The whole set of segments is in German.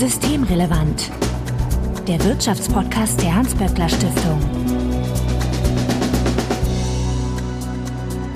Systemrelevant. Der Wirtschaftspodcast der Hans-Böckler Stiftung.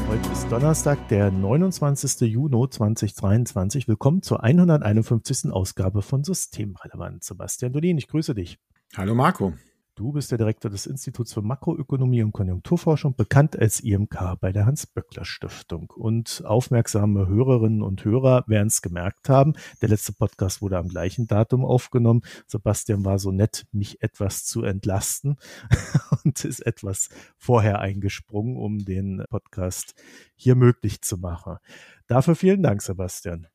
Heute ist Donnerstag, der 29. Juni 2023. Willkommen zur 151. Ausgabe von Systemrelevant. Sebastian Dolin, ich grüße dich. Hallo Marco. Du bist der Direktor des Instituts für Makroökonomie und Konjunkturforschung, bekannt als IMK bei der Hans-Böckler-Stiftung. Und aufmerksame Hörerinnen und Hörer werden es gemerkt haben. Der letzte Podcast wurde am gleichen Datum aufgenommen. Sebastian war so nett, mich etwas zu entlasten und ist etwas vorher eingesprungen, um den Podcast hier möglich zu machen. Dafür vielen Dank, Sebastian.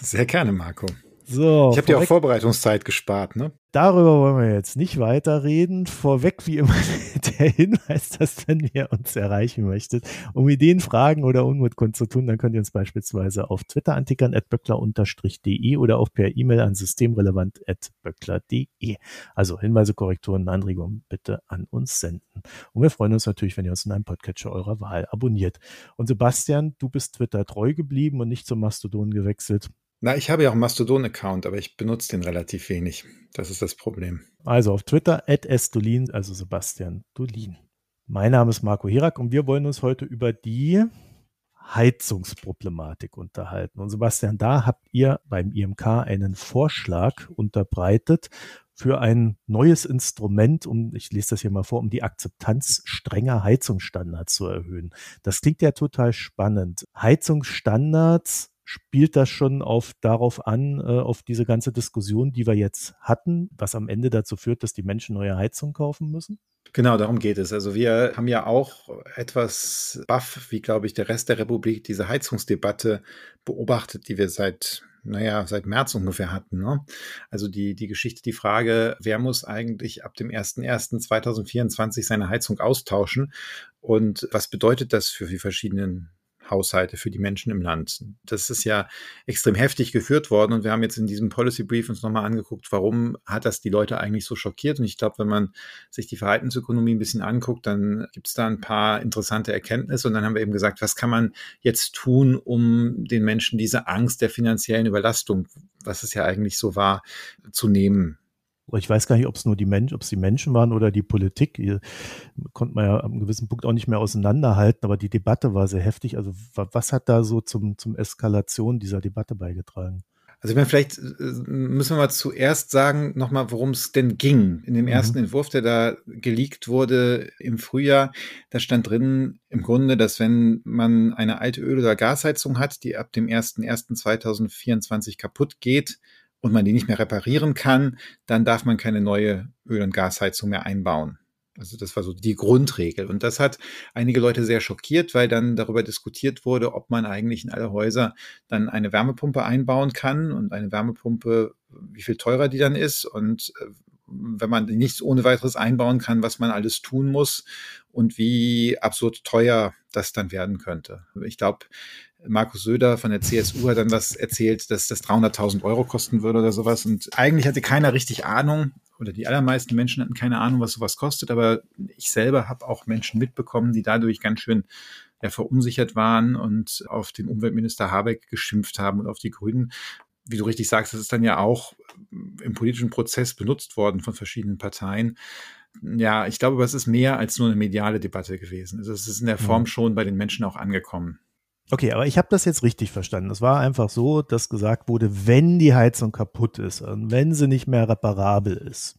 Sehr gerne, Marco. So, ich habe dir auch Vorbereitungszeit gespart, ne? Darüber wollen wir jetzt nicht weiterreden. Vorweg wie immer der Hinweis, dass wenn ihr uns erreichen möchtet, um Ideen, Fragen oder Unmut kundzutun, dann könnt ihr uns beispielsweise auf Twitter antickern, at böckler-de oder auch per E-Mail an systemrelevant.böckler.de. Also Hinweise, Korrekturen, Anregungen bitte an uns senden. Und wir freuen uns natürlich, wenn ihr uns in einem Podcatcher eurer Wahl abonniert. Und Sebastian, du bist Twitter treu geblieben und nicht zum Mastodon gewechselt. Na, ich habe ja auch einen Mastodon-Account, aber ich benutze den relativ wenig. Das ist das Problem. Also auf Twitter, @sdolin, also Sebastian Dolin. Mein Name ist Marco Hirak und wir wollen uns heute über die Heizungsproblematik unterhalten. Und Sebastian, da habt ihr beim IMK einen Vorschlag unterbreitet für ein neues Instrument, um, ich lese das hier mal vor, um die Akzeptanz strenger Heizungsstandards zu erhöhen. Das klingt ja total spannend. Heizungsstandards spielt das schon auf darauf an, äh, auf diese ganze Diskussion, die wir jetzt hatten, was am Ende dazu führt, dass die Menschen neue Heizung kaufen müssen? Genau, darum geht es. Also wir haben ja auch etwas baff, wie glaube ich der Rest der Republik, diese Heizungsdebatte beobachtet, die wir seit naja, seit März ungefähr hatten. Ne? Also die, die Geschichte, die Frage, wer muss eigentlich ab dem 01.01.2024 seine Heizung austauschen und was bedeutet das für die verschiedenen Haushalte für die Menschen im Land. Das ist ja extrem heftig geführt worden und wir haben jetzt in diesem Policy Brief uns nochmal angeguckt, warum hat das die Leute eigentlich so schockiert? Und ich glaube, wenn man sich die Verhaltensökonomie ein bisschen anguckt, dann gibt es da ein paar interessante Erkenntnisse und dann haben wir eben gesagt, was kann man jetzt tun, um den Menschen diese Angst der finanziellen Überlastung, was es ja eigentlich so war, zu nehmen ich weiß gar nicht, ob es nur die Menschen, ob es die Menschen waren oder die Politik. Hier konnte man ja am gewissen Punkt auch nicht mehr auseinanderhalten, aber die Debatte war sehr heftig. Also was hat da so zum, zum Eskalation dieser Debatte beigetragen? Also ich meine, vielleicht äh, müssen wir mal zuerst sagen, nochmal, worum es denn ging. In dem mhm. ersten Entwurf, der da geleakt wurde im Frühjahr, da stand drin im Grunde, dass wenn man eine alte Öl- oder Gasheizung hat, die ab dem 01.01.2024 kaputt geht, und man die nicht mehr reparieren kann, dann darf man keine neue Öl- und Gasheizung mehr einbauen. Also das war so die Grundregel. Und das hat einige Leute sehr schockiert, weil dann darüber diskutiert wurde, ob man eigentlich in alle Häuser dann eine Wärmepumpe einbauen kann und eine Wärmepumpe, wie viel teurer die dann ist und äh, wenn man nichts ohne weiteres einbauen kann, was man alles tun muss und wie absurd teuer das dann werden könnte. Ich glaube, Markus Söder von der CSU hat dann was erzählt, dass das 300.000 Euro kosten würde oder sowas. Und eigentlich hatte keiner richtig Ahnung oder die allermeisten Menschen hatten keine Ahnung, was sowas kostet. Aber ich selber habe auch Menschen mitbekommen, die dadurch ganz schön ja, verunsichert waren und auf den Umweltminister Habeck geschimpft haben und auf die Grünen. Wie du richtig sagst, das ist dann ja auch im politischen Prozess benutzt worden von verschiedenen Parteien ja, ich glaube, es ist mehr als nur eine mediale Debatte gewesen. Also es ist in der Form mhm. schon bei den Menschen auch angekommen. Okay, aber ich habe das jetzt richtig verstanden. Es war einfach so, dass gesagt wurde, wenn die Heizung kaputt ist und wenn sie nicht mehr reparabel ist,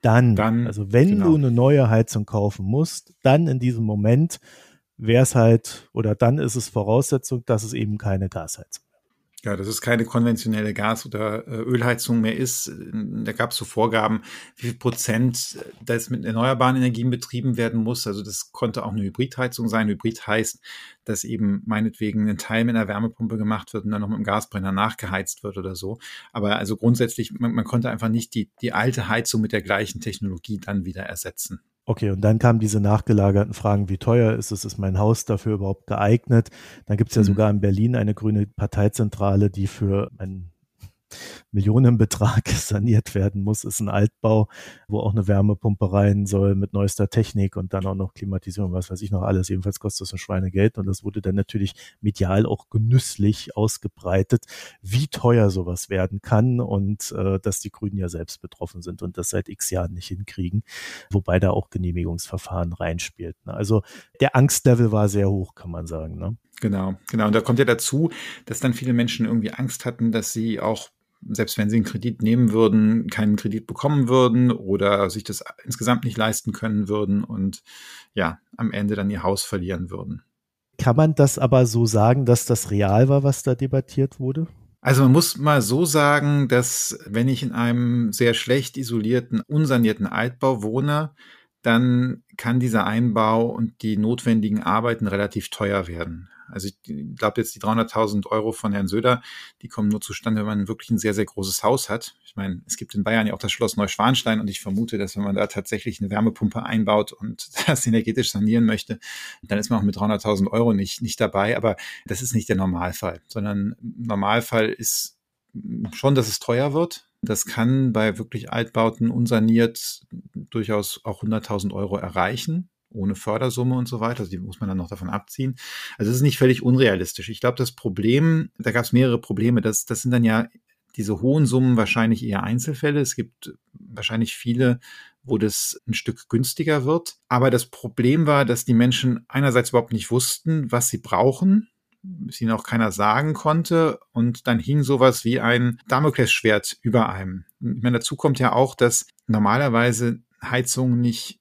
dann, dann also wenn genau. du eine neue Heizung kaufen musst, dann in diesem Moment wäre es halt, oder dann ist es Voraussetzung, dass es eben keine Gasheizung ja, dass es keine konventionelle Gas- oder äh, Ölheizung mehr ist. Da gab es so Vorgaben, wie viel Prozent das mit erneuerbaren Energien betrieben werden muss. Also das konnte auch eine Hybridheizung sein. Hybrid heißt, dass eben meinetwegen ein Teil mit einer Wärmepumpe gemacht wird und dann noch mit einem Gasbrenner nachgeheizt wird oder so. Aber also grundsätzlich, man, man konnte einfach nicht die, die alte Heizung mit der gleichen Technologie dann wieder ersetzen. Okay, und dann kamen diese nachgelagerten Fragen, wie teuer ist es, ist mein Haus dafür überhaupt geeignet? Dann gibt es ja mhm. sogar in Berlin eine grüne Parteizentrale, die für ein Millionenbetrag saniert werden muss, ist ein Altbau, wo auch eine Wärmepumpe rein soll mit neuester Technik und dann auch noch Klimatisierung, was weiß ich noch alles. Jedenfalls kostet das ein Schweinegeld und das wurde dann natürlich medial auch genüsslich ausgebreitet, wie teuer sowas werden kann und äh, dass die Grünen ja selbst betroffen sind und das seit x Jahren nicht hinkriegen, wobei da auch Genehmigungsverfahren reinspielt. Ne? Also der Angstlevel war sehr hoch, kann man sagen. Ne? Genau, genau. Und da kommt ja dazu, dass dann viele Menschen irgendwie Angst hatten, dass sie auch selbst wenn sie einen Kredit nehmen würden, keinen Kredit bekommen würden oder sich das insgesamt nicht leisten können würden und ja, am Ende dann ihr Haus verlieren würden. Kann man das aber so sagen, dass das real war, was da debattiert wurde? Also man muss mal so sagen, dass wenn ich in einem sehr schlecht isolierten, unsanierten Altbau wohne, dann kann dieser Einbau und die notwendigen Arbeiten relativ teuer werden. Also ich glaube jetzt die 300.000 Euro von Herrn Söder, die kommen nur zustande, wenn man wirklich ein sehr, sehr großes Haus hat. Ich meine, es gibt in Bayern ja auch das Schloss Neuschwanstein und ich vermute, dass wenn man da tatsächlich eine Wärmepumpe einbaut und das energetisch sanieren möchte, dann ist man auch mit 300.000 Euro nicht, nicht dabei. Aber das ist nicht der Normalfall, sondern Normalfall ist schon, dass es teuer wird. Das kann bei wirklich Altbauten unsaniert durchaus auch 100.000 Euro erreichen ohne Fördersumme und so weiter. Also die muss man dann noch davon abziehen. Also es ist nicht völlig unrealistisch. Ich glaube, das Problem, da gab es mehrere Probleme. Das, das sind dann ja diese hohen Summen wahrscheinlich eher Einzelfälle. Es gibt wahrscheinlich viele, wo das ein Stück günstiger wird. Aber das Problem war, dass die Menschen einerseits überhaupt nicht wussten, was sie brauchen, es ihnen auch keiner sagen konnte. Und dann hing sowas wie ein Damoklesschwert über einem. Ich meine, dazu kommt ja auch, dass normalerweise Heizungen nicht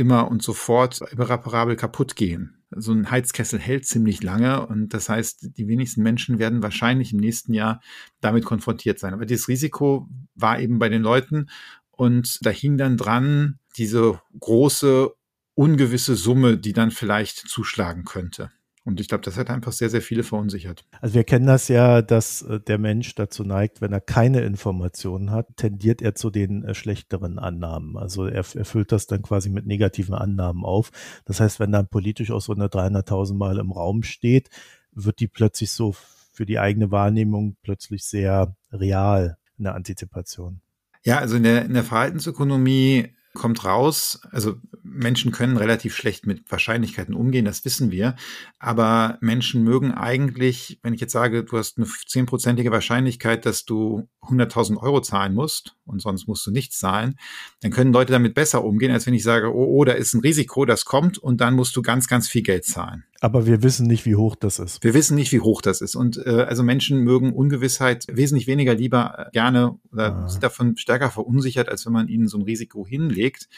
immer und sofort irreparabel kaputt gehen. So ein Heizkessel hält ziemlich lange und das heißt, die wenigsten Menschen werden wahrscheinlich im nächsten Jahr damit konfrontiert sein. Aber dieses Risiko war eben bei den Leuten und da hing dann dran diese große, ungewisse Summe, die dann vielleicht zuschlagen könnte. Und ich glaube, das hat einfach sehr, sehr viele verunsichert. Also wir kennen das ja, dass äh, der Mensch dazu neigt, wenn er keine Informationen hat, tendiert er zu den äh, schlechteren Annahmen. Also er erfüllt das dann quasi mit negativen Annahmen auf. Das heißt, wenn dann politisch auch so eine 300.000 Mal im Raum steht, wird die plötzlich so für die eigene Wahrnehmung plötzlich sehr real in der Antizipation. Ja, also in der, in der Verhaltensökonomie kommt raus, also Menschen können relativ schlecht mit Wahrscheinlichkeiten umgehen, das wissen wir. Aber Menschen mögen eigentlich, wenn ich jetzt sage, du hast eine zehnprozentige Wahrscheinlichkeit, dass du 100.000 Euro zahlen musst und sonst musst du nichts zahlen, dann können Leute damit besser umgehen, als wenn ich sage, oh, oh, da ist ein Risiko, das kommt und dann musst du ganz, ganz viel Geld zahlen. Aber wir wissen nicht, wie hoch das ist. Wir wissen nicht, wie hoch das ist. Und äh, also Menschen mögen Ungewissheit wesentlich weniger lieber äh, gerne oder ah. sind davon stärker verunsichert, als wenn man ihnen so ein Risiko hinlegt.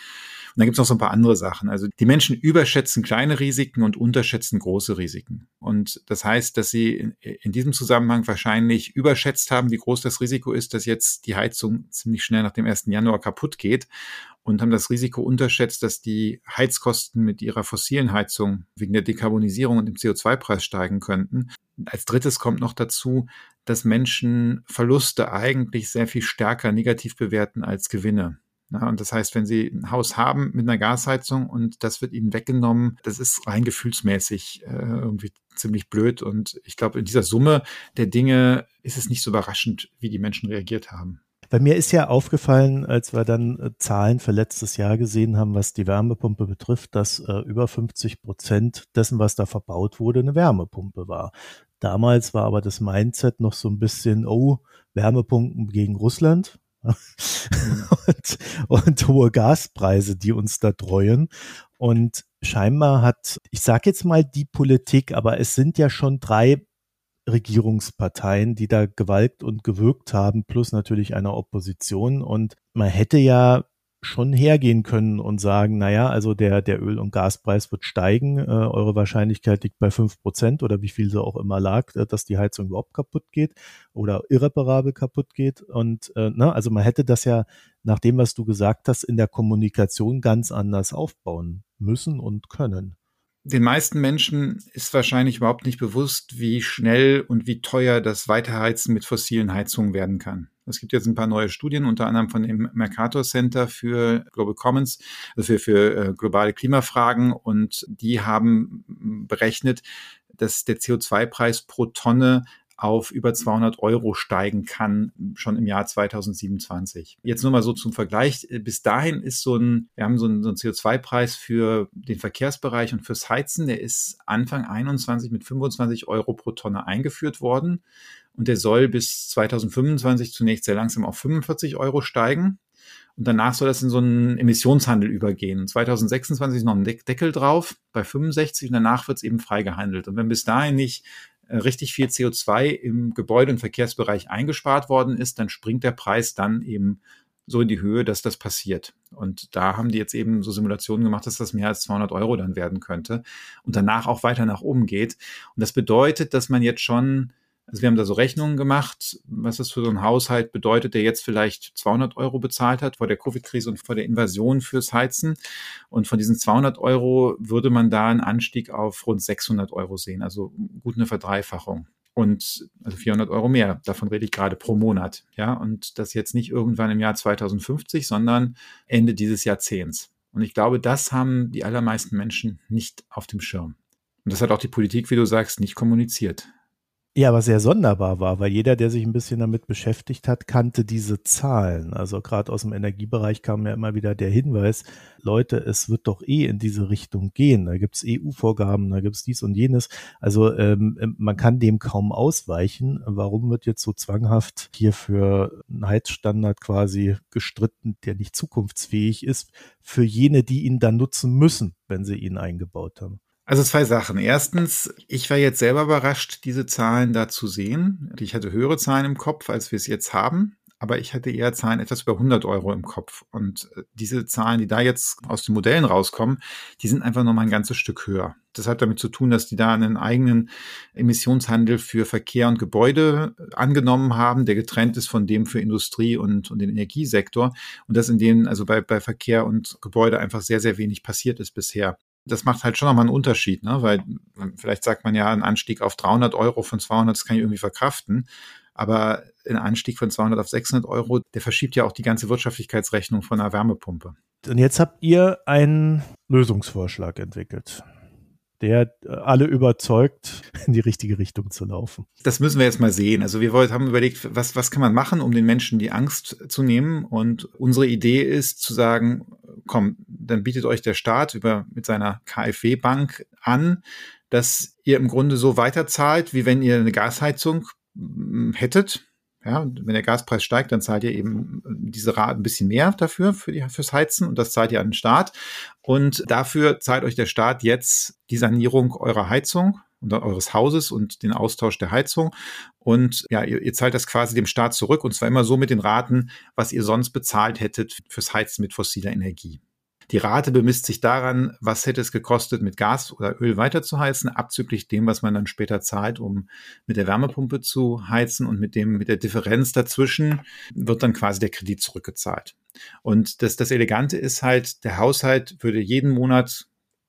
Und dann gibt es noch so ein paar andere Sachen. Also die Menschen überschätzen kleine Risiken und unterschätzen große Risiken. Und das heißt, dass sie in, in diesem Zusammenhang wahrscheinlich überschätzt haben, wie groß das Risiko ist, dass jetzt die Heizung ziemlich schnell nach dem 1. Januar kaputt geht und haben das Risiko unterschätzt, dass die Heizkosten mit ihrer fossilen Heizung wegen der Dekarbonisierung und dem CO2-Preis steigen könnten. Als drittes kommt noch dazu, dass Menschen Verluste eigentlich sehr viel stärker negativ bewerten als Gewinne. Ja, und das heißt, wenn Sie ein Haus haben mit einer Gasheizung und das wird Ihnen weggenommen, das ist rein gefühlsmäßig äh, irgendwie ziemlich blöd. Und ich glaube, in dieser Summe der Dinge ist es nicht so überraschend, wie die Menschen reagiert haben. Bei mir ist ja aufgefallen, als wir dann äh, Zahlen für letztes Jahr gesehen haben, was die Wärmepumpe betrifft, dass äh, über 50 Prozent dessen, was da verbaut wurde, eine Wärmepumpe war. Damals war aber das Mindset noch so ein bisschen, oh, Wärmepumpen gegen Russland. und, und hohe Gaspreise, die uns da treuen. Und scheinbar hat, ich sage jetzt mal die Politik, aber es sind ja schon drei Regierungsparteien, die da gewalkt und gewirkt haben, plus natürlich eine Opposition. Und man hätte ja schon hergehen können und sagen, naja, also der, der Öl- und Gaspreis wird steigen, äh, eure Wahrscheinlichkeit liegt bei fünf Prozent oder wie viel sie auch immer lag, äh, dass die Heizung überhaupt kaputt geht oder irreparabel kaputt geht. Und äh, ne, also man hätte das ja nach dem, was du gesagt hast, in der Kommunikation ganz anders aufbauen müssen und können den meisten Menschen ist wahrscheinlich überhaupt nicht bewusst, wie schnell und wie teuer das Weiterheizen mit fossilen Heizungen werden kann. Es gibt jetzt ein paar neue Studien, unter anderem von dem Mercator Center für Global Commons, also für, für äh, globale Klimafragen. Und die haben berechnet, dass der CO2-Preis pro Tonne auf über 200 Euro steigen kann, schon im Jahr 2027. Jetzt nur mal so zum Vergleich. Bis dahin ist so ein, wir haben so einen, so einen CO2-Preis für den Verkehrsbereich und fürs Heizen, der ist Anfang 21 mit 25 Euro pro Tonne eingeführt worden. Und der soll bis 2025 zunächst sehr langsam auf 45 Euro steigen. Und danach soll das in so einen Emissionshandel übergehen. 2026 ist noch ein Deckel drauf bei 65 und danach wird es eben frei gehandelt. Und wenn bis dahin nicht richtig viel CO2 im Gebäude- und Verkehrsbereich eingespart worden ist, dann springt der Preis dann eben so in die Höhe, dass das passiert. Und da haben die jetzt eben so Simulationen gemacht, dass das mehr als 200 Euro dann werden könnte und danach auch weiter nach oben geht. Und das bedeutet, dass man jetzt schon also wir haben da so Rechnungen gemacht, was das für so einen Haushalt bedeutet, der jetzt vielleicht 200 Euro bezahlt hat vor der Covid-Krise und vor der Invasion fürs Heizen. Und von diesen 200 Euro würde man da einen Anstieg auf rund 600 Euro sehen, also gut eine Verdreifachung. Und also 400 Euro mehr, davon rede ich gerade pro Monat. Ja, und das jetzt nicht irgendwann im Jahr 2050, sondern Ende dieses Jahrzehnts. Und ich glaube, das haben die allermeisten Menschen nicht auf dem Schirm. Und das hat auch die Politik, wie du sagst, nicht kommuniziert. Ja, aber sehr sonderbar war, weil jeder, der sich ein bisschen damit beschäftigt hat, kannte diese Zahlen. Also gerade aus dem Energiebereich kam ja immer wieder der Hinweis, Leute, es wird doch eh in diese Richtung gehen. Da gibt's EU-Vorgaben, da gibt's dies und jenes. Also ähm, ähm, man kann dem kaum ausweichen. Warum wird jetzt so zwanghaft hier für einen Heizstandard quasi gestritten, der nicht zukunftsfähig ist, für jene, die ihn dann nutzen müssen, wenn sie ihn eingebaut haben? Also zwei Sachen. Erstens, ich war jetzt selber überrascht, diese Zahlen da zu sehen. Ich hatte höhere Zahlen im Kopf, als wir es jetzt haben. Aber ich hatte eher Zahlen etwas über 100 Euro im Kopf. Und äh, diese Zahlen, die da jetzt aus den Modellen rauskommen, die sind einfach noch mal ein ganzes Stück höher. Das hat damit zu tun, dass die da einen eigenen Emissionshandel für Verkehr und Gebäude äh, angenommen haben, der getrennt ist von dem für Industrie und, und den Energiesektor. Und das in denen, also bei, bei Verkehr und Gebäude einfach sehr, sehr wenig passiert ist bisher das macht halt schon nochmal einen Unterschied, ne? weil vielleicht sagt man ja, ein Anstieg auf 300 Euro von 200, das kann ich irgendwie verkraften. Aber ein Anstieg von 200 auf 600 Euro, der verschiebt ja auch die ganze Wirtschaftlichkeitsrechnung von einer Wärmepumpe. Und jetzt habt ihr einen Lösungsvorschlag entwickelt der äh, alle überzeugt, in die richtige Richtung zu laufen. Das müssen wir jetzt mal sehen. Also wir haben überlegt, was, was kann man machen, um den Menschen die Angst zu nehmen? Und unsere Idee ist zu sagen, komm, dann bietet euch der Staat über, mit seiner KfW-Bank an, dass ihr im Grunde so weiterzahlt, wie wenn ihr eine Gasheizung hättet ja, wenn der Gaspreis steigt, dann zahlt ihr eben diese Rate ein bisschen mehr dafür, für die, fürs Heizen und das zahlt ihr an den Staat. Und dafür zahlt euch der Staat jetzt die Sanierung eurer Heizung und eures Hauses und den Austausch der Heizung. Und ja, ihr, ihr zahlt das quasi dem Staat zurück und zwar immer so mit den Raten, was ihr sonst bezahlt hättet fürs Heizen mit fossiler Energie. Die Rate bemisst sich daran, was hätte es gekostet, mit Gas oder Öl weiterzuheizen, abzüglich dem, was man dann später zahlt, um mit der Wärmepumpe zu heizen und mit dem, mit der Differenz dazwischen wird dann quasi der Kredit zurückgezahlt. Und das, das Elegante ist halt, der Haushalt würde jeden Monat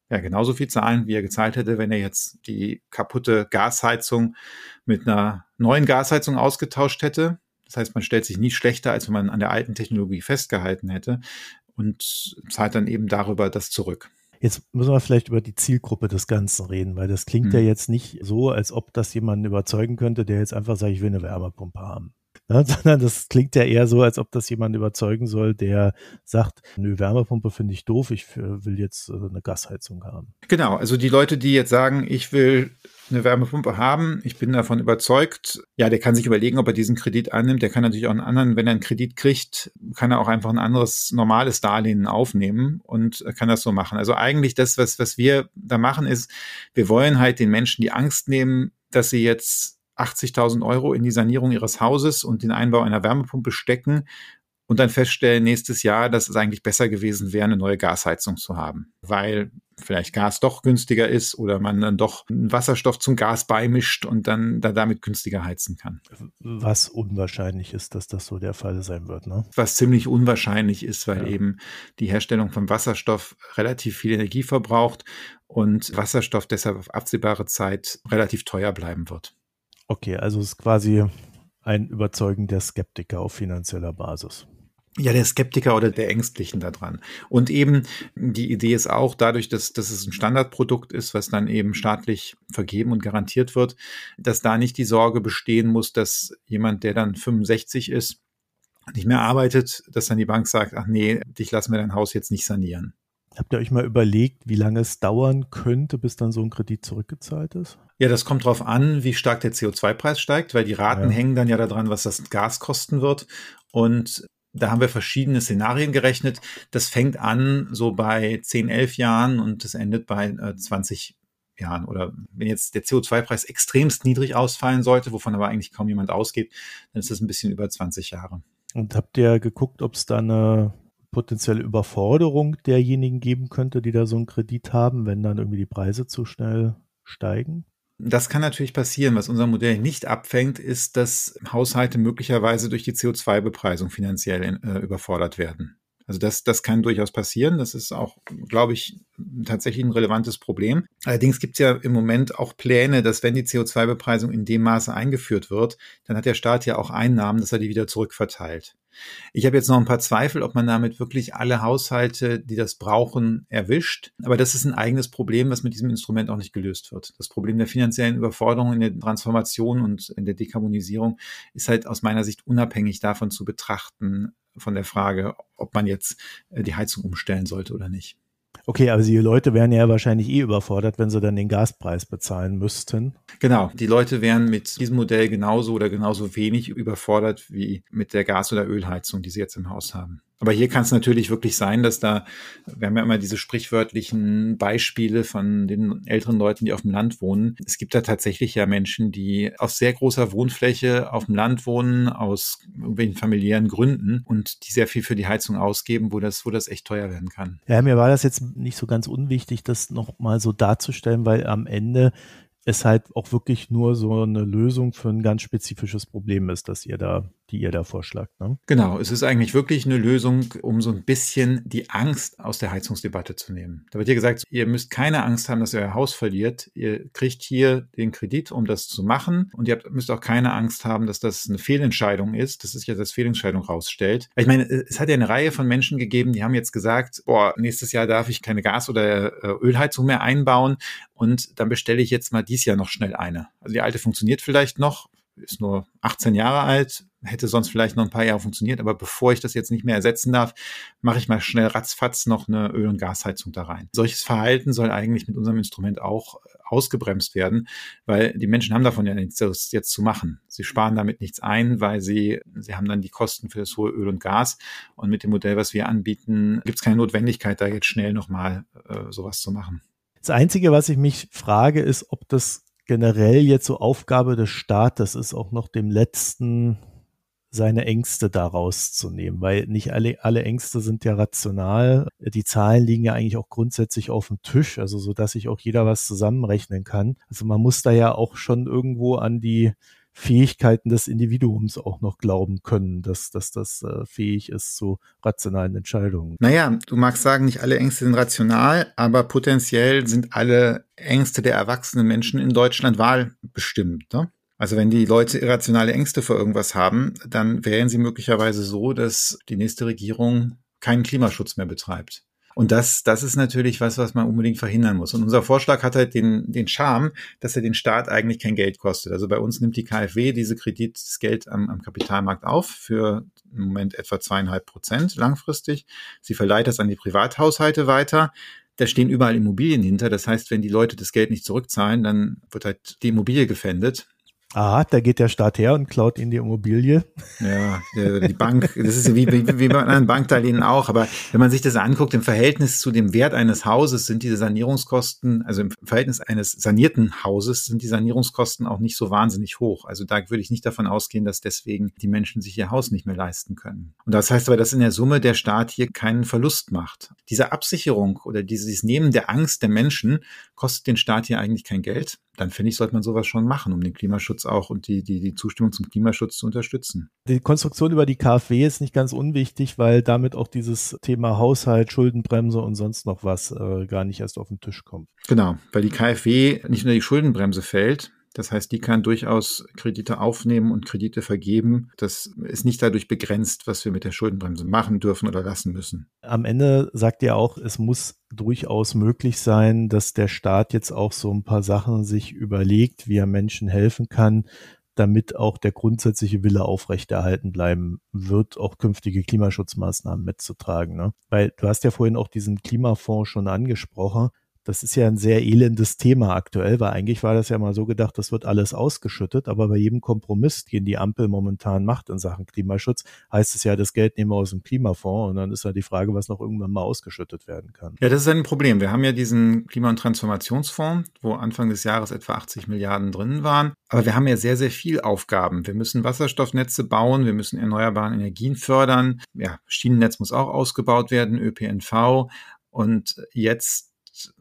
ja, genauso viel zahlen, wie er gezahlt hätte, wenn er jetzt die kaputte Gasheizung mit einer neuen Gasheizung ausgetauscht hätte. Das heißt, man stellt sich nie schlechter, als wenn man an der alten Technologie festgehalten hätte und zahlt dann eben darüber das zurück. Jetzt müssen wir vielleicht über die Zielgruppe des Ganzen reden, weil das klingt mhm. ja jetzt nicht so, als ob das jemanden überzeugen könnte, der jetzt einfach sagt, ich will eine Wärmepumpe haben. Ja, sondern das klingt ja eher so, als ob das jemand überzeugen soll, der sagt, nö, Wärmepumpe finde ich doof, ich will jetzt äh, eine Gasheizung haben. Genau, also die Leute, die jetzt sagen, ich will eine Wärmepumpe haben. Ich bin davon überzeugt. Ja, der kann sich überlegen, ob er diesen Kredit annimmt. Der kann natürlich auch einen anderen, wenn er einen Kredit kriegt, kann er auch einfach ein anderes normales Darlehen aufnehmen und kann das so machen. Also eigentlich das, was, was wir da machen, ist, wir wollen halt den Menschen die Angst nehmen, dass sie jetzt 80.000 Euro in die Sanierung ihres Hauses und den Einbau einer Wärmepumpe stecken und dann feststellen nächstes Jahr, dass es eigentlich besser gewesen wäre, eine neue Gasheizung zu haben, weil vielleicht Gas doch günstiger ist oder man dann doch Wasserstoff zum Gas beimischt und dann da damit günstiger heizen kann. Was unwahrscheinlich ist, dass das so der Fall sein wird, ne? Was ziemlich unwahrscheinlich ist, weil ja. eben die Herstellung von Wasserstoff relativ viel Energie verbraucht und Wasserstoff deshalb auf absehbare Zeit relativ teuer bleiben wird. Okay, also es ist quasi ein Überzeugen der Skeptiker auf finanzieller Basis. Ja, der Skeptiker oder der Ängstlichen daran. Und eben die Idee ist auch dadurch, dass, dass es ein Standardprodukt ist, was dann eben staatlich vergeben und garantiert wird, dass da nicht die Sorge bestehen muss, dass jemand, der dann 65 ist, nicht mehr arbeitet, dass dann die Bank sagt, ach nee, dich lassen wir dein Haus jetzt nicht sanieren. Habt ihr euch mal überlegt, wie lange es dauern könnte, bis dann so ein Kredit zurückgezahlt ist? Ja, das kommt darauf an, wie stark der CO2-Preis steigt, weil die Raten ja. hängen dann ja daran, was das Gas kosten wird. Und da haben wir verschiedene Szenarien gerechnet. Das fängt an so bei 10, 11 Jahren und das endet bei äh, 20 Jahren. Oder wenn jetzt der CO2-Preis extremst niedrig ausfallen sollte, wovon aber eigentlich kaum jemand ausgeht, dann ist das ein bisschen über 20 Jahre. Und habt ihr geguckt, ob es da eine potenzielle Überforderung derjenigen geben könnte, die da so einen Kredit haben, wenn dann irgendwie die Preise zu schnell steigen? Das kann natürlich passieren. Was unser Modell nicht abfängt, ist, dass Haushalte möglicherweise durch die CO2-Bepreisung finanziell äh, überfordert werden. Also das, das kann durchaus passieren. Das ist auch, glaube ich, tatsächlich ein relevantes Problem. Allerdings gibt es ja im Moment auch Pläne, dass wenn die CO2-Bepreisung in dem Maße eingeführt wird, dann hat der Staat ja auch Einnahmen, dass er die wieder zurückverteilt. Ich habe jetzt noch ein paar Zweifel, ob man damit wirklich alle Haushalte, die das brauchen, erwischt. Aber das ist ein eigenes Problem, was mit diesem Instrument auch nicht gelöst wird. Das Problem der finanziellen Überforderung in der Transformation und in der Dekarbonisierung ist halt aus meiner Sicht unabhängig davon zu betrachten, von der Frage, ob man jetzt äh, die Heizung umstellen sollte oder nicht. Okay, aber die Leute wären ja wahrscheinlich eh überfordert, wenn sie dann den Gaspreis bezahlen müssten. Genau, die Leute wären mit diesem Modell genauso oder genauso wenig überfordert wie mit der Gas- oder Ölheizung, die sie jetzt im Haus haben. Aber hier kann es natürlich wirklich sein, dass da, wir haben ja immer diese sprichwörtlichen Beispiele von den älteren Leuten, die auf dem Land wohnen. Es gibt da tatsächlich ja Menschen, die auf sehr großer Wohnfläche auf dem Land wohnen, aus irgendwelchen familiären Gründen und die sehr viel für die Heizung ausgeben, wo das, wo das echt teuer werden kann. Ja, mir war das jetzt nicht so ganz unwichtig, das nochmal so darzustellen, weil am Ende es halt auch wirklich nur so eine Lösung für ein ganz spezifisches Problem ist, dass ihr da die ihr da vorschlagt. Ne? Genau, es ist eigentlich wirklich eine Lösung, um so ein bisschen die Angst aus der Heizungsdebatte zu nehmen. Da wird hier gesagt, ihr müsst keine Angst haben, dass ihr euer Haus verliert. Ihr kriegt hier den Kredit, um das zu machen. Und ihr müsst auch keine Angst haben, dass das eine Fehlentscheidung ist, dass sich ja das Fehlentscheidung rausstellt. Ich meine, es hat ja eine Reihe von Menschen gegeben, die haben jetzt gesagt, boah, nächstes Jahr darf ich keine Gas- oder äh, Ölheizung mehr einbauen. Und dann bestelle ich jetzt mal dies Jahr noch schnell eine. Also die alte funktioniert vielleicht noch, ist nur 18 Jahre alt, hätte sonst vielleicht noch ein paar Jahre funktioniert, aber bevor ich das jetzt nicht mehr ersetzen darf, mache ich mal schnell ratzfatz noch eine Öl- und Gasheizung da rein. Solches Verhalten soll eigentlich mit unserem Instrument auch ausgebremst werden, weil die Menschen haben davon ja nichts jetzt zu machen. Sie sparen damit nichts ein, weil sie, sie haben dann die Kosten für das hohe Öl und Gas und mit dem Modell, was wir anbieten, gibt es keine Notwendigkeit, da jetzt schnell nochmal äh, sowas zu machen. Das Einzige, was ich mich frage, ist, ob das generell jetzt so Aufgabe des Staates ist, auch noch dem letzten seine Ängste daraus zu nehmen, weil nicht alle, alle Ängste sind ja rational. Die Zahlen liegen ja eigentlich auch grundsätzlich auf dem Tisch, also so dass sich auch jeder was zusammenrechnen kann. Also man muss da ja auch schon irgendwo an die Fähigkeiten des Individuums auch noch glauben können, dass, dass das äh, fähig ist zu rationalen Entscheidungen. Naja, du magst sagen, nicht alle Ängste sind rational, aber potenziell sind alle Ängste der erwachsenen Menschen in Deutschland wahlbestimmt. Ne? Also wenn die Leute irrationale Ängste vor irgendwas haben, dann wären sie möglicherweise so, dass die nächste Regierung keinen Klimaschutz mehr betreibt. Und das, das ist natürlich was, was man unbedingt verhindern muss. Und unser Vorschlag hat halt den, den Charme, dass er den Staat eigentlich kein Geld kostet. Also bei uns nimmt die KfW diese Kredit, das Geld am, am Kapitalmarkt auf für im Moment etwa zweieinhalb Prozent langfristig. Sie verleiht das an die Privathaushalte weiter. Da stehen überall Immobilien hinter. Das heißt, wenn die Leute das Geld nicht zurückzahlen, dann wird halt die Immobilie gefändet. Ah, da geht der Staat her und klaut in die Immobilie. Ja, die Bank, das ist wie, wie, wie bei anderen Bankdarlehen auch. Aber wenn man sich das anguckt, im Verhältnis zu dem Wert eines Hauses sind diese Sanierungskosten, also im Verhältnis eines sanierten Hauses sind die Sanierungskosten auch nicht so wahnsinnig hoch. Also da würde ich nicht davon ausgehen, dass deswegen die Menschen sich ihr Haus nicht mehr leisten können. Und das heißt aber, dass in der Summe der Staat hier keinen Verlust macht. Diese Absicherung oder dieses Nehmen der Angst der Menschen kostet den Staat hier eigentlich kein Geld dann finde ich, sollte man sowas schon machen, um den Klimaschutz auch und die, die, die Zustimmung zum Klimaschutz zu unterstützen. Die Konstruktion über die KfW ist nicht ganz unwichtig, weil damit auch dieses Thema Haushalt, Schuldenbremse und sonst noch was äh, gar nicht erst auf den Tisch kommt. Genau, weil die KfW nicht nur die Schuldenbremse fällt, Das heißt, die kann durchaus Kredite aufnehmen und Kredite vergeben. Das ist nicht dadurch begrenzt, was wir mit der Schuldenbremse machen dürfen oder lassen müssen. Am Ende sagt ihr auch, es muss durchaus möglich sein, dass der Staat jetzt auch so ein paar Sachen sich überlegt, wie er Menschen helfen kann, damit auch der grundsätzliche Wille aufrechterhalten bleiben wird, auch künftige Klimaschutzmaßnahmen mitzutragen. Ne? Weil du hast ja vorhin auch diesen Klimafonds schon angesprochen das ist ja ein sehr elendes Thema aktuell, weil eigentlich war das ja mal so gedacht, das wird alles ausgeschüttet, aber bei jedem Kompromiss, den die Ampel momentan macht in Sachen Klimaschutz, heißt es ja, das Geld nehmen wir aus dem Klimafonds und dann ist ja die Frage, was noch irgendwann mal ausgeschüttet werden kann. Ja, das ist ein Problem. Wir haben ja diesen Klima- und Transformationsfonds, wo Anfang des Jahres etwa 80 Milliarden drin waren, aber wir haben ja sehr, sehr viel Aufgaben. Wir müssen Wasserstoffnetze bauen, wir müssen erneuerbare Energien fördern, ja, Schienennetz muss auch ausgebaut werden, ÖPNV und jetzt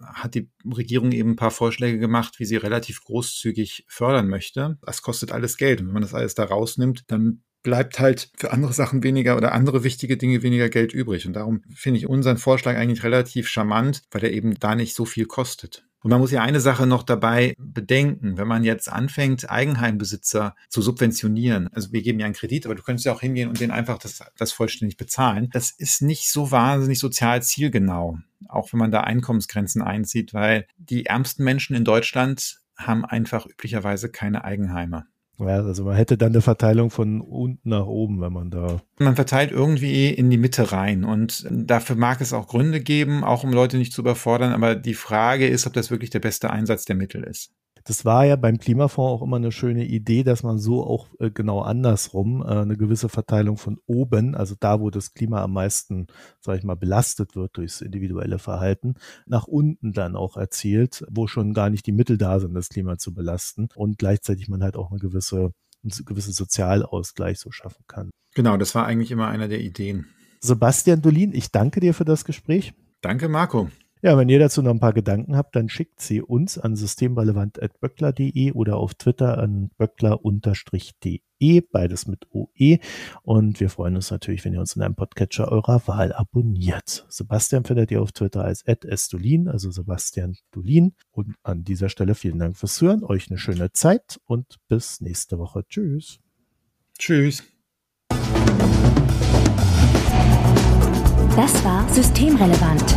hat die Regierung eben ein paar Vorschläge gemacht, wie sie relativ großzügig fördern möchte. Das kostet alles Geld. Und wenn man das alles da rausnimmt, dann bleibt halt für andere Sachen weniger oder andere wichtige Dinge weniger Geld übrig. Und darum finde ich unseren Vorschlag eigentlich relativ charmant, weil er eben da nicht so viel kostet. Und man muss ja eine Sache noch dabei bedenken, wenn man jetzt anfängt, Eigenheimbesitzer zu subventionieren. Also wir geben ja einen Kredit, aber du könntest ja auch hingehen und den einfach das, das vollständig bezahlen. Das ist nicht so wahnsinnig sozial zielgenau, auch wenn man da Einkommensgrenzen einzieht, weil die ärmsten Menschen in Deutschland haben einfach üblicherweise keine Eigenheime. Ja, also man hätte dann eine Verteilung von unten nach oben, wenn man da. Man verteilt irgendwie in die Mitte rein und dafür mag es auch Gründe geben, auch um Leute nicht zu überfordern, aber die Frage ist, ob das wirklich der beste Einsatz der Mittel ist. Das war ja beim Klimafonds auch immer eine schöne Idee, dass man so auch äh, genau andersrum äh, eine gewisse Verteilung von oben, also da, wo das Klima am meisten, sage ich mal, belastet wird durchs individuelle Verhalten, nach unten dann auch erzielt, wo schon gar nicht die Mittel da sind, das Klima zu belasten und gleichzeitig man halt auch eine gewisse, einen gewissen Sozialausgleich so schaffen kann. Genau, das war eigentlich immer einer der Ideen. Sebastian Dolin, ich danke dir für das Gespräch. Danke, Marco. Ja, wenn ihr dazu noch ein paar Gedanken habt, dann schickt sie uns an systemrelevant.böckler.de oder auf Twitter an böckler-de, beides mit OE. Und wir freuen uns natürlich, wenn ihr uns in einem Podcatcher eurer Wahl abonniert. Sebastian findet ihr auf Twitter als @estolin, also Sebastian Dolin. Und an dieser Stelle vielen Dank fürs Hören, euch eine schöne Zeit und bis nächste Woche. Tschüss. Tschüss. Das war Systemrelevant